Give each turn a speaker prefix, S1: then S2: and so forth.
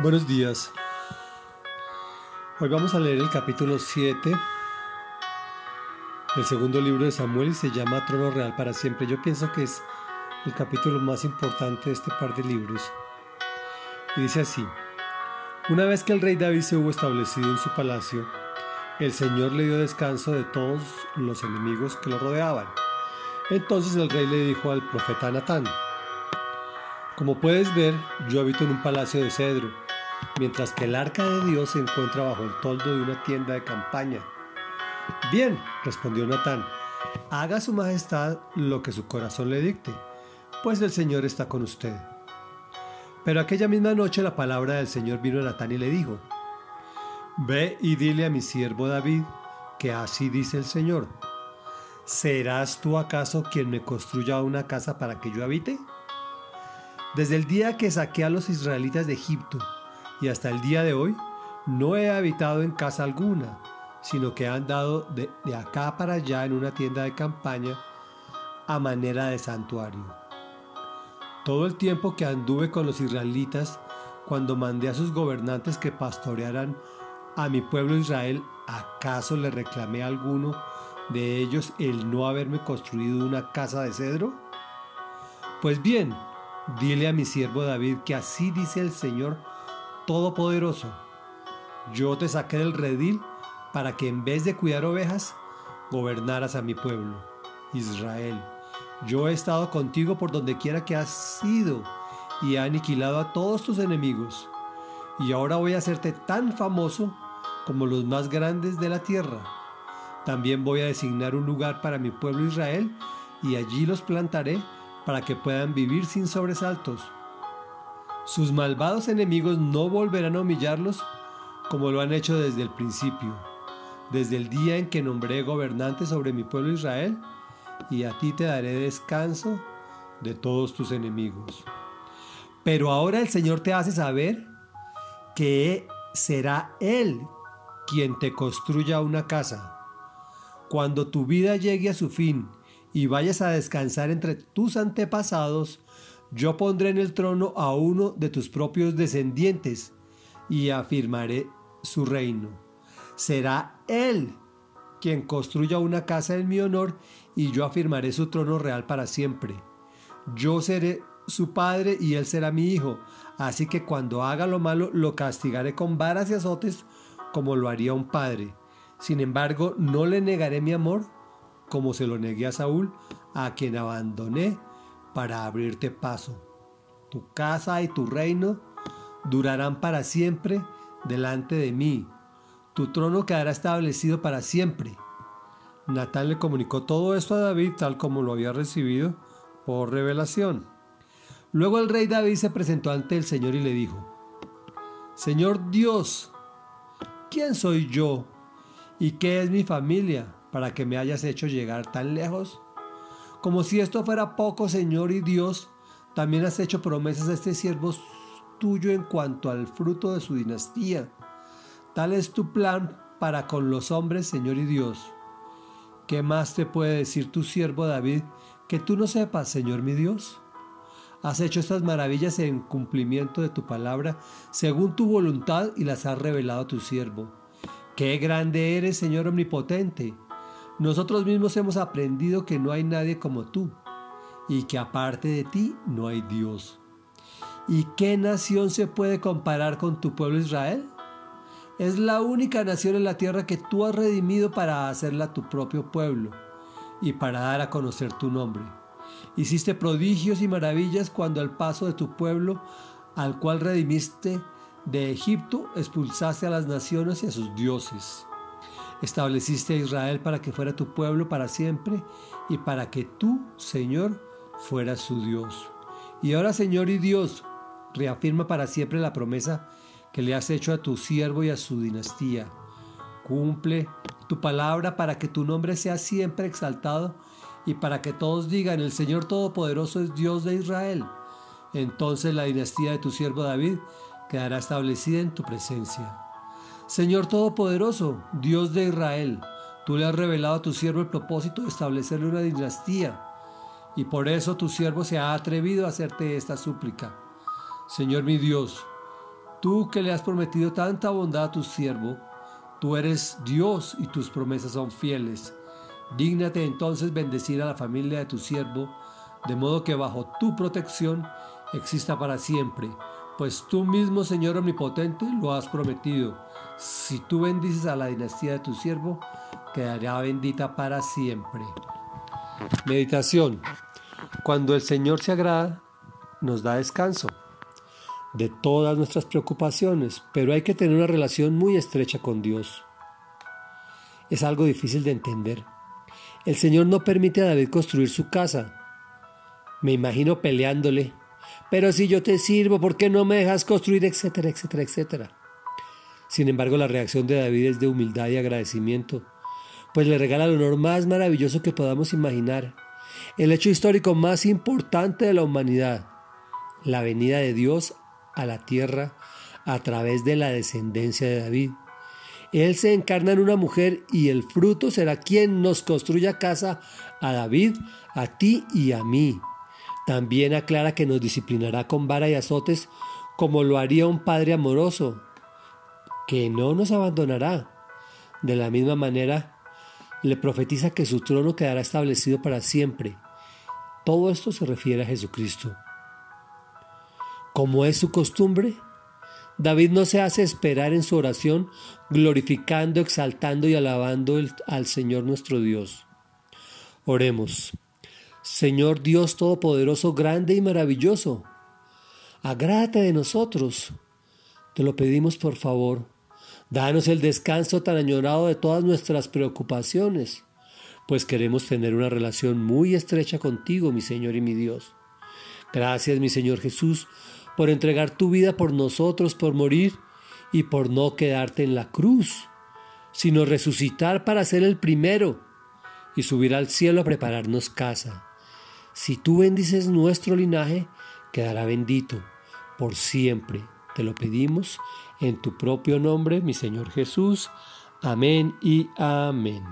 S1: Buenos días. Hoy vamos a leer el capítulo 7 del segundo libro de Samuel y se llama Trono Real para siempre. Yo pienso que es el capítulo más importante de este par de libros. Y dice así, una vez que el rey David se hubo establecido en su palacio, el Señor le dio descanso de todos los enemigos que lo rodeaban. Entonces el rey le dijo al profeta Natán, como puedes ver, yo habito en un palacio de cedro mientras que el arca de Dios se encuentra bajo el toldo de una tienda de campaña. Bien, respondió Natán, haga su majestad lo que su corazón le dicte, pues el Señor está con usted. Pero aquella misma noche la palabra del Señor vino a Natán y le dijo, Ve y dile a mi siervo David que así dice el Señor, ¿serás tú acaso quien me construya una casa para que yo habite? Desde el día que saqué a los israelitas de Egipto, y hasta el día de hoy no he habitado en casa alguna, sino que he andado de, acá para allá en una tienda de campaña a manera de santuario. Todo el tiempo que anduve con los israelitas, cuando mandé a sus gobernantes que pastorearan a mi pueblo Israel, ¿acaso le reclamé a alguno de ellos el no haberme construido una casa de cedro? Pues bien, dile a mi siervo David que así dice el Señor Todopoderoso, yo te saqué del redil para que en vez de cuidar ovejas, gobernaras a mi pueblo, Israel. Yo he estado contigo por donde quiera que has ido y he aniquilado a todos tus enemigos. Y ahora voy a hacerte tan famoso como los más grandes de la tierra. También voy a designar un lugar para mi pueblo Israel y allí los plantaré para que puedan vivir sin sobresaltos sus malvados enemigos no volverán a humillarlos como lo han hecho desde el principio, desde el día en que nombré gobernante sobre mi pueblo Israel, y a ti te daré descanso de todos tus enemigos. Pero ahora el Señor te hace saber que será Él quien te construya una casa. Cuando tu vida llegue a su fin y vayas a descansar entre tus antepasados, yo pondré en el trono a uno de tus propios descendientes y afirmaré su reino. Será él quien construya una casa en mi honor y yo afirmaré su trono real para siempre. Yo seré su padre y él será mi hijo, así que cuando haga lo malo lo castigaré con varas y azotes como lo haría un padre. Sin embargo, no le negaré mi amor como se lo negué a Saúl, a quien abandoné para abrirte paso. Tu casa y tu reino durarán para siempre delante de mí. Tu trono quedará establecido para siempre. Natán le comunicó todo esto a David tal como lo había recibido por revelación. Luego el rey David se presentó ante el Señor y le dijo, Señor Dios, ¿quién soy yo y qué es mi familia para que me hayas hecho llegar tan lejos? Como si esto fuera poco, Señor y Dios, también has hecho promesas a este siervo tuyo en cuanto al fruto de su dinastía. Tal es tu plan para con los hombres, Señor y Dios. ¿Qué más te puede decir tu siervo David que tú no sepas, Señor mi Dios? Has hecho estas maravillas en cumplimiento de tu palabra, según tu voluntad, y las has revelado a tu siervo. Qué grande eres, Señor omnipotente nosotros mismos hemos aprendido que no hay nadie como tú y que aparte de ti no hay Dios. ¿Y qué nación se puede comparar con tu pueblo Israel? Es la única nación en la tierra que tú has redimido para hacerla tu propio pueblo y para dar a conocer tu nombre. Hiciste prodigios y maravillas cuando al paso de tu pueblo, al cual redimiste de Egipto, expulsaste a las naciones y a sus dioses. Estableciste a Israel para que fuera tu pueblo para siempre y para que tú, Señor, fueras su Dios. Y ahora, Señor y Dios, reafirma para siempre la promesa que le has hecho a tu siervo y a su dinastía. Cumple tu palabra para que tu nombre sea siempre exaltado y para que todos digan, el Señor Todopoderoso es Dios de Israel. Entonces la dinastía de tu siervo David quedará establecida en tu presencia. Señor Todopoderoso, Dios de Israel, tú le has revelado a tu siervo el propósito de establecerle una dinastía, y por eso tu siervo se ha atrevido a hacerte esta súplica. Señor mi Dios, Tú que le has prometido tanta bondad a tu siervo, tú eres Dios y tus promesas son fieles. Dígnate entonces bendecir a la familia de tu siervo, de modo que bajo tu protección exista para siempre, pues tú mismo, Señor Omnipotente, lo has prometido. Si tú bendices a la dinastía de tu siervo, quedará bendita para siempre. Meditación. Cuando el Señor se agrada, nos da descanso de todas nuestras preocupaciones, pero hay que tener una relación muy estrecha con Dios. Es algo difícil de entender. El Señor no permite a David construir su casa. Me imagino peleándole, pero si yo te sirvo, ¿por qué no me dejas construir? etcétera, etcétera, etcétera. Sin embargo, la reacción de David es de humildad y agradecimiento, pues le regala el honor más maravilloso que podamos imaginar, el hecho histórico más importante de la humanidad, la venida de Dios a la tierra a través de la descendencia de David. Él se encarna en una mujer y el fruto será quien nos construya casa a David, a ti y a mí. También aclara que nos disciplinará con vara y azotes como lo haría un padre amoroso, que no nos abandonará. De la misma manera, le profetiza que su trono quedará establecido para siempre. Todo esto se refiere a Jesucristo. Como es su costumbre, David no se hace esperar en su oración, glorificando, exaltando y alabando al Señor nuestro Dios. Oremos. Señor Dios Todopoderoso, grande y maravilloso, agrádate de nosotros. Te lo pedimos por favor. Danos el descanso tan añorado de todas nuestras preocupaciones, pues queremos tener una relación muy estrecha contigo, mi Señor y mi Dios. Gracias, mi Señor Jesús, por entregar tu vida por nosotros, por morir y por no quedarte en la cruz, sino resucitar para ser el primero y subir al cielo a prepararnos casa. Si tú bendices nuestro linaje, quedará bendito por siempre. Te lo pedimos en tu propio nombre, mi Señor Jesús. Amén y amén.